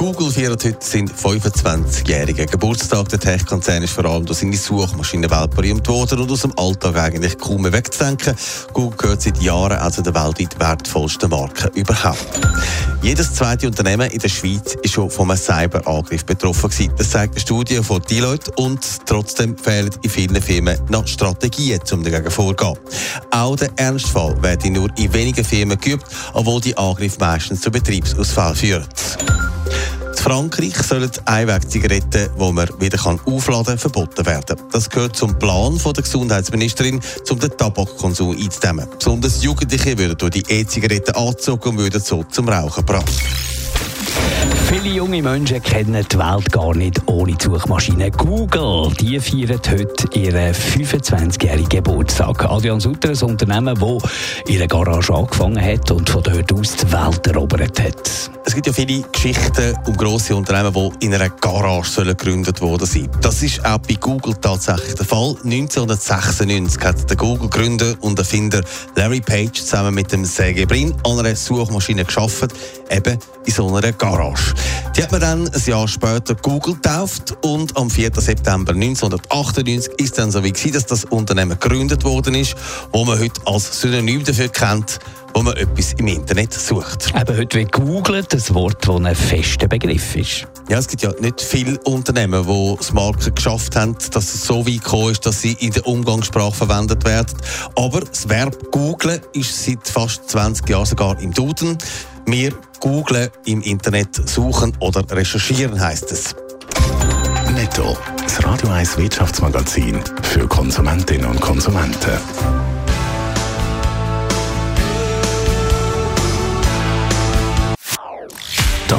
Google feiert heute seinen 25-jährigen Geburtstag. Der Tech-Konzern ist vor allem durch seine Suchmaschinenwelt berühmt worden und aus dem Alltag eigentlich kaum mehr wegzudenken. Google gehört seit Jahren also der weltweit wertvollsten Marke überhaupt. Jedes zweite Unternehmen in der Schweiz ist schon von einem Cyberangriff betroffen gewesen. Das zeigt eine Studie von Deloitte und trotzdem fehlen in vielen Firmen noch Strategien, um dagegen vorzugehen. Auch der Ernstfall wird nur in wenigen Firmen geübt, obwohl die Angriffe meistens zu Betriebsausfall führen. Frankreich sollen Einwegzigaretten, die man wieder aufladen kann, verboten werden. Das gehört zum Plan von der Gesundheitsministerin, um den Tabakkonsum einzudämmen. Besonders Jugendliche würden durch die E-Zigaretten angezogen und würden so zum Rauchen gebracht. Viele junge Menschen kennen die Welt gar nicht ohne Suchmaschine Google. Die feiert heute ihren 25-jährigen Geburtstag. Adrian Sutter, ein Unternehmen, das einer Garage angefangen hat und von dort aus die Welt erobert hat. Es gibt ja viele Geschichten um grosse Unternehmen, die in einer Garage gegründet worden sind. Das ist auch bei Google tatsächlich der Fall. 1996 hat der Google-Gründer und Erfinder Larry Page zusammen mit dem Sergey Brin an einer Suchmaschine geschaffen, eben in so einer Garage. Die hat man dann ein Jahr später Google getauft und am 4. September 1998 ist dann so wie gewesen, dass das Unternehmen gegründet worden ist, wo man heute als Synonym dafür kennt, wo man etwas im Internet sucht. Eben heute wie Google, das Wort, das ein fester Begriff ist. Ja, es gibt ja nicht viele Unternehmen, die das Marken geschafft haben, dass es so weit gekommen ist, dass sie in der Umgangssprache verwendet werden. Aber das Verb googlen ist seit fast 20 Jahren sogar im Duden. Wir googlen im Internet suchen oder recherchieren heißt es. Netto, das Radio 1 Wirtschaftsmagazin für Konsumentinnen und Konsumenten.